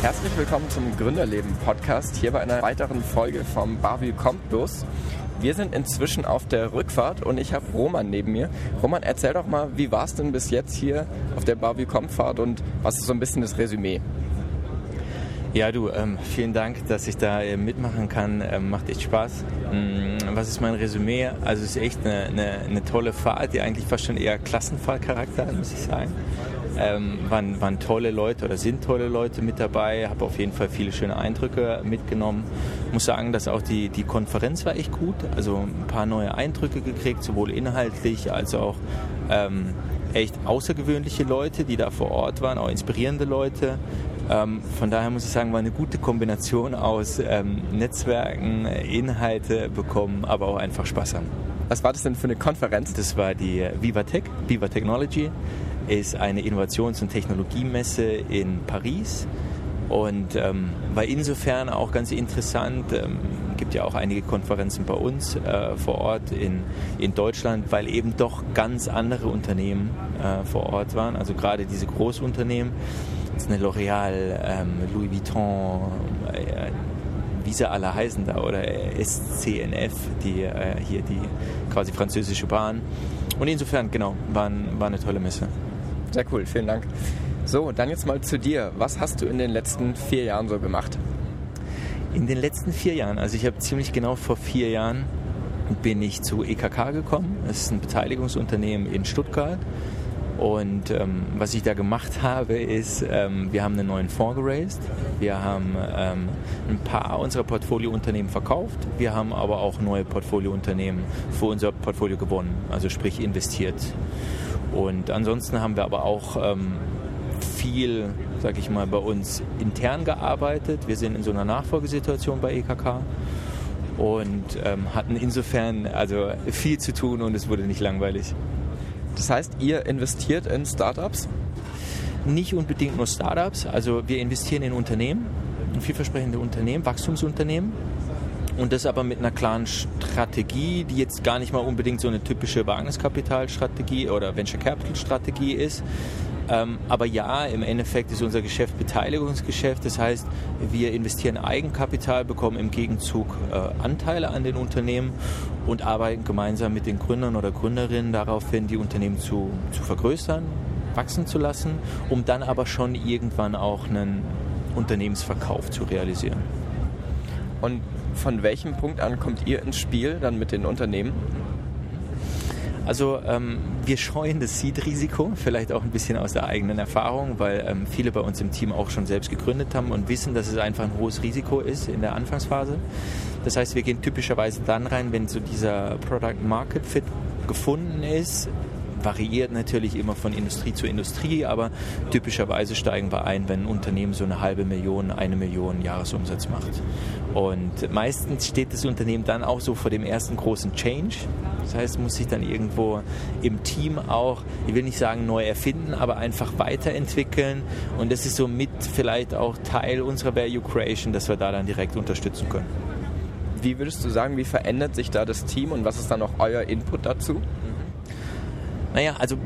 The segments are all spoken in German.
Herzlich willkommen zum Gründerleben Podcast, hier bei einer weiteren Folge vom Barbie kommt los. Wir sind inzwischen auf der Rückfahrt und ich habe Roman neben mir. Roman, erzähl doch mal, wie war es denn bis jetzt hier auf der Barbie kommt Fahrt und was ist so ein bisschen das Resümee? Ja, du, ähm, vielen Dank, dass ich da äh, mitmachen kann. Ähm, macht echt Spaß. Ähm, was ist mein Resümee? Also es ist echt eine, eine, eine, tolle Fahrt, die eigentlich fast schon eher Klassenfahrtcharakter hat, muss ich sagen. Ähm, waren, waren tolle Leute oder sind tolle Leute mit dabei. Habe auf jeden Fall viele schöne Eindrücke mitgenommen. Muss sagen, dass auch die, die Konferenz war echt gut. Also ein paar neue Eindrücke gekriegt, sowohl inhaltlich als auch ähm, echt außergewöhnliche Leute, die da vor Ort waren, auch inspirierende Leute. Ähm, von daher muss ich sagen, war eine gute Kombination aus ähm, Netzwerken, Inhalte bekommen, aber auch einfach Spaß haben. Was war das denn für eine Konferenz? Das war die Vivatech, Viva Technology, ist eine Innovations- und Technologiemesse in Paris und ähm, war insofern auch ganz interessant. Ähm, gibt ja auch einige Konferenzen bei uns äh, vor Ort in, in Deutschland, weil eben doch ganz andere Unternehmen äh, vor Ort waren. Also gerade diese Großunternehmen jetzt eine L'Oreal, ähm, Louis Vuitton, äh, wie sie alle heißen da, oder SCNF, die äh, hier die quasi französische Bahn. Und insofern, genau, war, war eine tolle Messe. Sehr cool, vielen Dank. So, dann jetzt mal zu dir. Was hast du in den letzten vier Jahren so gemacht? In den letzten vier Jahren, also ich habe ziemlich genau vor vier Jahren bin ich zu EKK gekommen. Das ist ein Beteiligungsunternehmen in Stuttgart. Und ähm, was ich da gemacht habe, ist, ähm, wir haben einen neuen Fonds geraced. Wir haben ähm, ein paar unserer Portfoliounternehmen verkauft. Wir haben aber auch neue Portfoliounternehmen für unser Portfolio gewonnen, also sprich investiert. Und ansonsten haben wir aber auch ähm, viel, sag ich mal, bei uns intern gearbeitet. Wir sind in so einer Nachfolgesituation bei EKK und ähm, hatten insofern also viel zu tun und es wurde nicht langweilig. Das heißt, ihr investiert in Startups? Nicht unbedingt nur Startups. Also wir investieren in Unternehmen, in vielversprechende Unternehmen, Wachstumsunternehmen. Und das aber mit einer klaren Strategie, die jetzt gar nicht mal unbedingt so eine typische Wagniskapitalstrategie oder Venture Capital Strategie ist, ähm, aber ja, im Endeffekt ist unser Geschäft Beteiligungsgeschäft. Das heißt, wir investieren Eigenkapital, bekommen im Gegenzug äh, Anteile an den Unternehmen und arbeiten gemeinsam mit den Gründern oder Gründerinnen darauf hin, die Unternehmen zu, zu vergrößern, wachsen zu lassen, um dann aber schon irgendwann auch einen Unternehmensverkauf zu realisieren. Und von welchem Punkt an kommt ihr ins Spiel dann mit den Unternehmen? Also ähm, wir scheuen das Seed-Risiko, vielleicht auch ein bisschen aus der eigenen Erfahrung, weil ähm, viele bei uns im Team auch schon selbst gegründet haben und wissen, dass es einfach ein hohes Risiko ist in der Anfangsphase. Das heißt, wir gehen typischerweise dann rein, wenn so dieser Product Market Fit gefunden ist, variiert natürlich immer von Industrie zu Industrie, aber typischerweise steigen wir ein, wenn ein Unternehmen so eine halbe Million, eine Million Jahresumsatz macht. Und meistens steht das Unternehmen dann auch so vor dem ersten großen Change. Das heißt, muss sich dann irgendwo im Team auch, ich will nicht sagen neu erfinden, aber einfach weiterentwickeln. Und das ist so mit vielleicht auch Teil unserer Value Creation, dass wir da dann direkt unterstützen können. Wie würdest du sagen, wie verändert sich da das Team und was ist dann auch euer Input dazu? Naja, also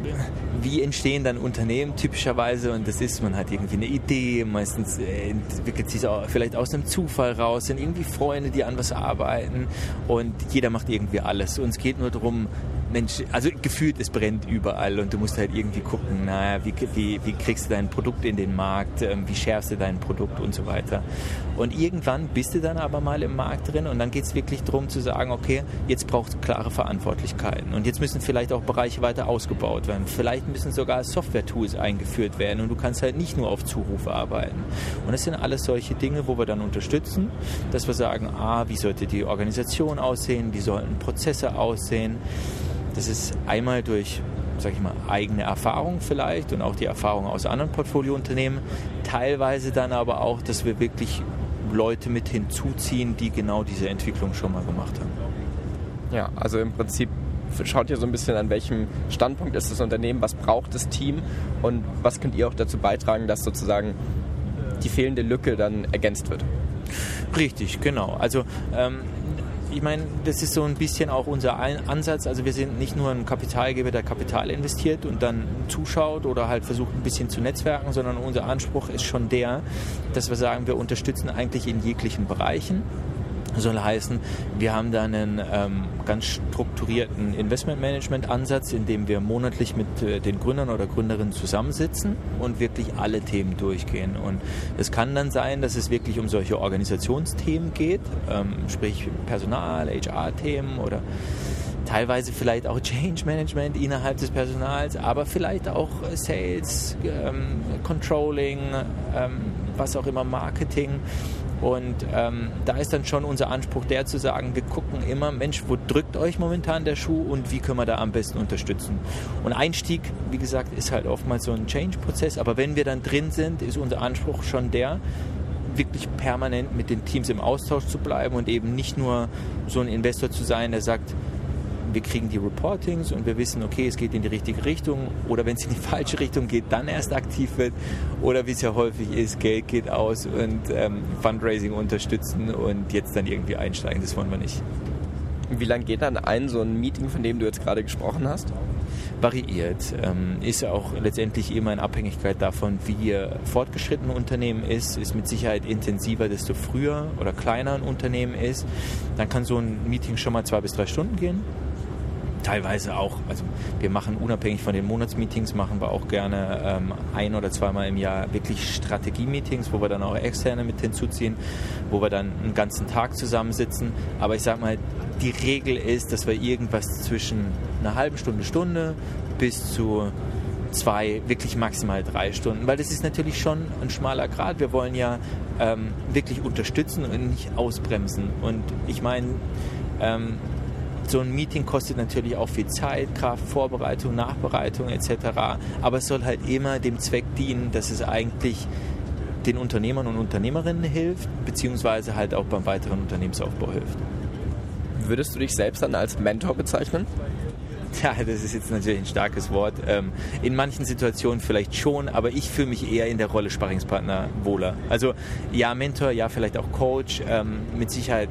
wie entstehen dann Unternehmen typischerweise? Und das ist, man hat irgendwie eine Idee, meistens äh, entwickelt sich auch vielleicht aus einem Zufall raus, sind irgendwie Freunde, die an was arbeiten und jeder macht irgendwie alles. Und es geht nur darum, Mensch, also gefühlt, es brennt überall und du musst halt irgendwie gucken, naja, wie, wie, wie kriegst du dein Produkt in den Markt, ähm, wie schärfst du dein Produkt und so weiter. Und irgendwann bist du dann aber mal im Markt drin und dann geht es wirklich darum zu sagen, okay, jetzt braucht es klare Verantwortlichkeiten und jetzt müssen vielleicht auch Bereiche weiter ausgebaut werden. Vielleicht müssen sogar Software-Tools eingeführt werden und du kannst halt nicht nur auf Zuruf arbeiten. Und das sind alles solche Dinge, wo wir dann unterstützen, dass wir sagen, ah, wie sollte die Organisation aussehen, wie sollten Prozesse aussehen, das ist einmal durch sage ich mal, eigene Erfahrung vielleicht und auch die Erfahrung aus anderen Portfoliounternehmen. Teilweise dann aber auch, dass wir wirklich Leute mit hinzuziehen, die genau diese Entwicklung schon mal gemacht haben. Ja, also im Prinzip schaut ihr so ein bisschen an welchem Standpunkt ist das Unternehmen, was braucht das Team und was könnt ihr auch dazu beitragen, dass sozusagen die fehlende Lücke dann ergänzt wird. Richtig, genau. Also ähm, ich meine, das ist so ein bisschen auch unser Ansatz. Also wir sind nicht nur ein Kapitalgeber, der Kapital investiert und dann zuschaut oder halt versucht ein bisschen zu netzwerken, sondern unser Anspruch ist schon der, dass wir sagen, wir unterstützen eigentlich in jeglichen Bereichen soll heißen, wir haben da einen ähm, ganz strukturierten Investmentmanagement-Ansatz, in dem wir monatlich mit äh, den Gründern oder Gründerinnen zusammensitzen und wirklich alle Themen durchgehen. Und es kann dann sein, dass es wirklich um solche Organisationsthemen geht, ähm, sprich Personal, HR-Themen oder teilweise vielleicht auch Change Management innerhalb des Personals, aber vielleicht auch Sales, ähm, Controlling, ähm, was auch immer, Marketing. Und ähm, da ist dann schon unser Anspruch der zu sagen, wir gucken immer, Mensch, wo drückt euch momentan der Schuh und wie können wir da am besten unterstützen. Und Einstieg, wie gesagt, ist halt oftmals so ein Change-Prozess, aber wenn wir dann drin sind, ist unser Anspruch schon der, wirklich permanent mit den Teams im Austausch zu bleiben und eben nicht nur so ein Investor zu sein, der sagt, wir kriegen die Reportings und wir wissen, okay, es geht in die richtige Richtung oder wenn es in die falsche Richtung geht, dann erst aktiv wird oder wie es ja häufig ist, Geld geht aus und ähm, Fundraising unterstützen und jetzt dann irgendwie einsteigen, das wollen wir nicht. Wie lange geht dann ein so ein Meeting, von dem du jetzt gerade gesprochen hast? variiert. Ähm, ist auch letztendlich immer in Abhängigkeit davon, wie fortgeschritten ein Unternehmen ist. Ist mit Sicherheit intensiver, desto früher oder kleiner ein Unternehmen ist. Dann kann so ein Meeting schon mal zwei bis drei Stunden gehen teilweise auch, also wir machen unabhängig von den Monatsmeetings, machen wir auch gerne ähm, ein oder zweimal im Jahr wirklich Strategie-Meetings, wo wir dann auch Externe mit hinzuziehen, wo wir dann einen ganzen Tag zusammensitzen. Aber ich sag mal, die Regel ist, dass wir irgendwas zwischen einer halben Stunde, Stunde bis zu zwei, wirklich maximal drei Stunden, weil das ist natürlich schon ein schmaler Grad. Wir wollen ja ähm, wirklich unterstützen und nicht ausbremsen. Und ich meine, ähm, so ein Meeting kostet natürlich auch viel Zeit, Kraft, Vorbereitung, Nachbereitung etc. Aber es soll halt immer dem Zweck dienen, dass es eigentlich den Unternehmern und Unternehmerinnen hilft, beziehungsweise halt auch beim weiteren Unternehmensaufbau hilft. Würdest du dich selbst dann als Mentor bezeichnen? Ja, das ist jetzt natürlich ein starkes Wort. Ähm, in manchen Situationen vielleicht schon, aber ich fühle mich eher in der Rolle Sparringspartner wohler. Also ja, Mentor, ja, vielleicht auch Coach. Ähm, mit Sicherheit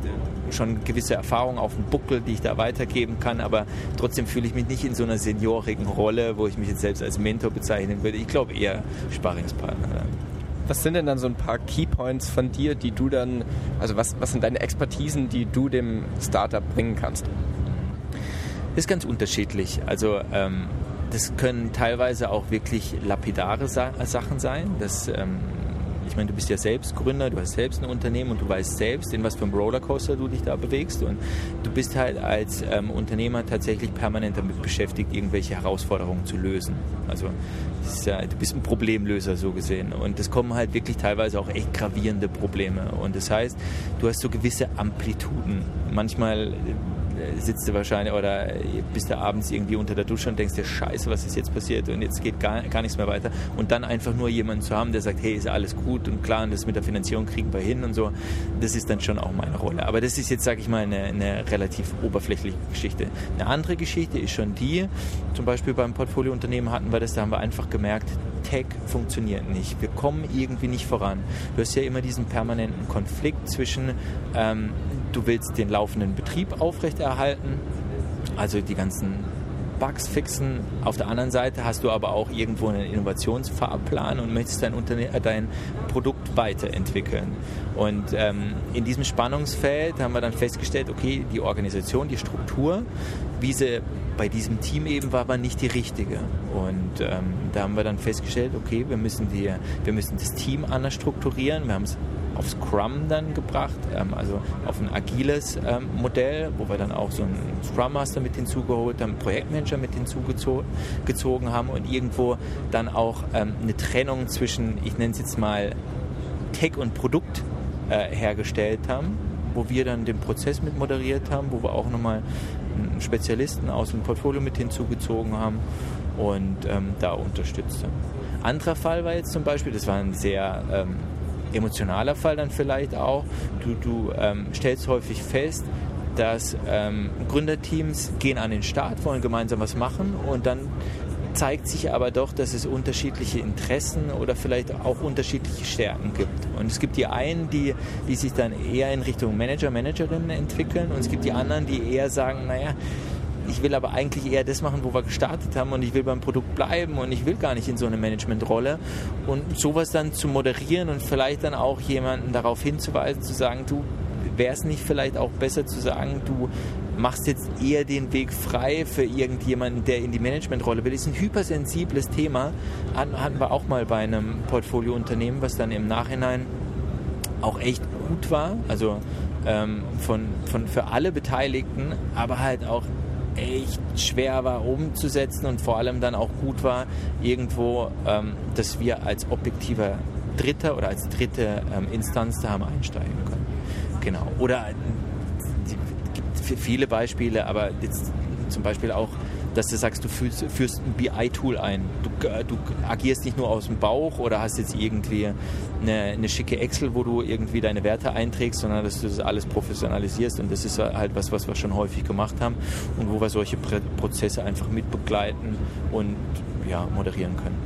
schon gewisse Erfahrungen auf dem Buckel, die ich da weitergeben kann, aber trotzdem fühle ich mich nicht in so einer seniorigen Rolle, wo ich mich jetzt selbst als Mentor bezeichnen würde. Ich glaube eher Sparringspartner. Was sind denn dann so ein paar Keypoints von dir, die du dann, also was, was sind deine Expertisen, die du dem Startup bringen kannst? Ist ganz unterschiedlich. Also ähm, das können teilweise auch wirklich lapidare Sa Sachen sein. Das ähm, ich meine, du bist ja selbst Gründer, du hast selbst ein Unternehmen und du weißt selbst, in was für einem Rollercoaster du dich da bewegst. Und du bist halt als ähm, Unternehmer tatsächlich permanent damit beschäftigt, irgendwelche Herausforderungen zu lösen. Also ja, du bist ein Problemlöser so gesehen. Und es kommen halt wirklich teilweise auch echt gravierende Probleme. Und das heißt, du hast so gewisse Amplituden. Manchmal sitzt du wahrscheinlich oder bist du abends irgendwie unter der Dusche und denkst dir, scheiße, was ist jetzt passiert und jetzt geht gar, gar nichts mehr weiter. Und dann einfach nur jemanden zu haben, der sagt, hey, ist alles gut und klar, und das mit der Finanzierung kriegen wir hin und so, das ist dann schon auch meine Rolle. Aber das ist jetzt, sage ich mal, eine, eine relativ oberflächliche Geschichte. Eine andere Geschichte ist schon die, zum Beispiel beim Portfoliounternehmen hatten wir das, da haben wir einfach gemerkt, Tech funktioniert nicht. Wir kommen irgendwie nicht voran. Du hast ja immer diesen permanenten Konflikt zwischen ähm, du willst den laufenden Betrieb aufrechterhalten, also die ganzen Bugs fixen. Auf der anderen Seite hast du aber auch irgendwo einen Innovationsfahrplan und möchtest dein, Unterne äh, dein Produkt weiterentwickeln. Und ähm, in diesem Spannungsfeld haben wir dann festgestellt, okay, die Organisation, die Struktur, wie sie bei diesem Team eben war, war nicht die richtige. Und ähm, da haben wir dann festgestellt, okay, wir müssen, die, wir müssen das Team anders strukturieren. Wir haben es auf Scrum dann gebracht, ähm, also auf ein agiles ähm, Modell, wo wir dann auch so einen Scrum Master mit hinzugeholt haben, Projektmanager mit hinzugezogen haben und irgendwo dann auch ähm, eine Trennung zwischen, ich nenne es jetzt mal Tech und Produkt äh, hergestellt haben, wo wir dann den Prozess mit moderiert haben, wo wir auch nochmal einen Spezialisten aus dem Portfolio mit hinzugezogen haben und ähm, da unterstützt haben. Anderer Fall war jetzt zum Beispiel, das war ein sehr ähm, emotionaler Fall dann vielleicht auch. Du, du ähm, stellst häufig fest, dass ähm, Gründerteams gehen an den Start, wollen gemeinsam was machen und dann zeigt sich aber doch, dass es unterschiedliche Interessen oder vielleicht auch unterschiedliche Stärken gibt. Und es gibt die einen, die, die sich dann eher in Richtung Manager, Managerinnen entwickeln und es gibt die anderen, die eher sagen, naja, ich will aber eigentlich eher das machen, wo wir gestartet haben und ich will beim Produkt bleiben und ich will gar nicht in so eine Managementrolle. Und sowas dann zu moderieren und vielleicht dann auch jemanden darauf hinzuweisen, zu sagen, du, wäre es nicht vielleicht auch besser zu sagen, du machst jetzt eher den Weg frei für irgendjemanden, der in die Managementrolle will. Das ist ein hypersensibles Thema. Hatten wir auch mal bei einem Portfoliounternehmen, was dann im Nachhinein auch echt gut war. Also ähm, von, von, für alle Beteiligten, aber halt auch echt schwer war umzusetzen und vor allem dann auch gut war, irgendwo, ähm, dass wir als objektiver Dritter oder als dritte ähm, Instanz da haben einsteigen können. Genau. Oder es gibt viele Beispiele, aber jetzt zum Beispiel auch dass du sagst, du führst, führst ein BI-Tool ein. Du, du, agierst nicht nur aus dem Bauch oder hast jetzt irgendwie eine, eine, schicke Excel, wo du irgendwie deine Werte einträgst, sondern dass du das alles professionalisierst. Und das ist halt was, was wir schon häufig gemacht haben und wo wir solche Prozesse einfach mitbegleiten und ja, moderieren können.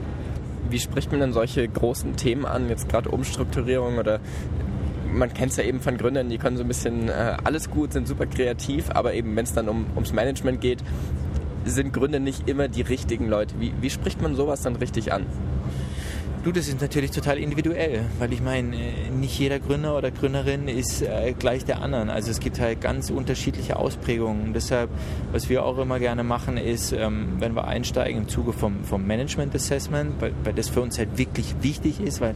Wie spricht man denn solche großen Themen an, jetzt gerade Umstrukturierung oder man kennt es ja eben von Gründern, die können so ein bisschen äh, alles gut, sind super kreativ, aber eben wenn es dann um, ums Management geht, sind Gründer nicht immer die richtigen Leute. Wie, wie spricht man sowas dann richtig an? Du, das ist natürlich total individuell, weil ich meine, äh, nicht jeder Gründer oder Gründerin ist äh, gleich der anderen. Also es gibt halt ganz unterschiedliche Ausprägungen. Deshalb, was wir auch immer gerne machen, ist, ähm, wenn wir einsteigen im Zuge vom, vom Management Assessment, weil, weil das für uns halt wirklich wichtig ist, weil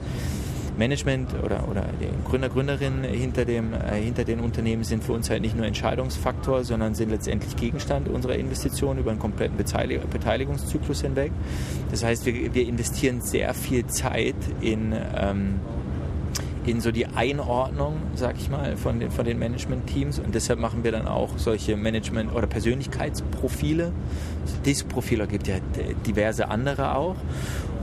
Management oder, oder die Gründer, Gründerinnen hinter, dem, äh, hinter den Unternehmen sind für uns halt nicht nur Entscheidungsfaktor, sondern sind letztendlich Gegenstand unserer Investitionen über einen kompletten Beteiligungszyklus hinweg. Das heißt, wir, wir investieren sehr viel Zeit in ähm, in so die Einordnung, sag ich mal, von den, von den Management-Teams. Und deshalb machen wir dann auch solche Management- oder Persönlichkeitsprofile. Disk-Profile gibt ja diverse andere auch.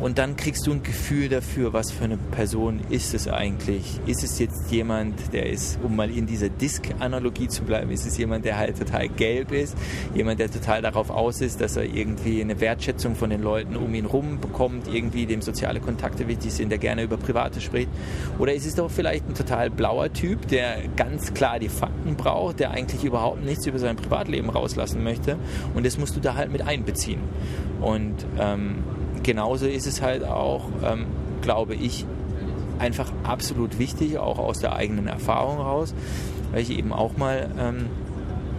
Und dann kriegst du ein Gefühl dafür, was für eine Person ist es eigentlich. Ist es jetzt jemand, der ist, um mal in dieser Disk-Analogie zu bleiben, ist es jemand, der halt total gelb ist, jemand, der total darauf aus ist, dass er irgendwie eine Wertschätzung von den Leuten um ihn rum bekommt, irgendwie dem soziale Kontakte wichtig sind, der gerne über Private spricht. Oder ist es doch vielleicht ein total blauer Typ, der ganz klar die Fakten braucht, der eigentlich überhaupt nichts über sein Privatleben rauslassen möchte. Und das musst du da halt mit einbeziehen. Und ähm, genauso ist es halt auch, ähm, glaube ich, einfach absolut wichtig, auch aus der eigenen Erfahrung raus, weil ich eben auch mal ähm,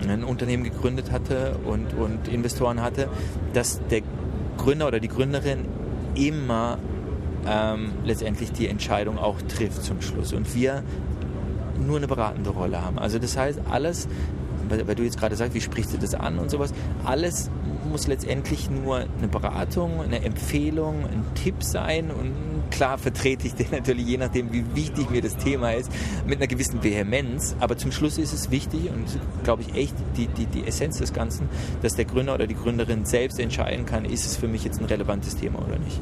ein Unternehmen gegründet hatte und, und Investoren hatte, dass der Gründer oder die Gründerin immer ähm, letztendlich die Entscheidung auch trifft zum Schluss. Und wir nur eine beratende Rolle haben. Also das heißt, alles, weil, weil du jetzt gerade sagst, wie sprichst du das an und sowas, alles muss letztendlich nur eine Beratung, eine Empfehlung, ein Tipp sein und klar vertrete ich den natürlich, je nachdem, wie wichtig mir das Thema ist, mit einer gewissen Vehemenz. Aber zum Schluss ist es wichtig und glaube ich echt die, die, die Essenz des Ganzen, dass der Gründer oder die Gründerin selbst entscheiden kann, ist es für mich jetzt ein relevantes Thema oder nicht.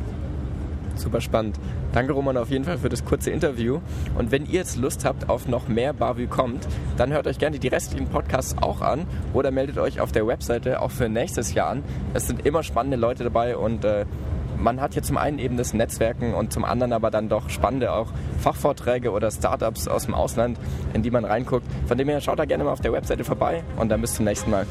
Super spannend. Danke Roman auf jeden Fall für das kurze Interview. Und wenn ihr jetzt Lust habt auf noch mehr Bavü kommt, dann hört euch gerne die restlichen Podcasts auch an oder meldet euch auf der Webseite auch für nächstes Jahr an. Es sind immer spannende Leute dabei und äh, man hat hier zum einen eben das Netzwerken und zum anderen aber dann doch spannende auch Fachvorträge oder Startups aus dem Ausland, in die man reinguckt. Von dem her schaut da gerne mal auf der Webseite vorbei und dann bis zum nächsten Mal.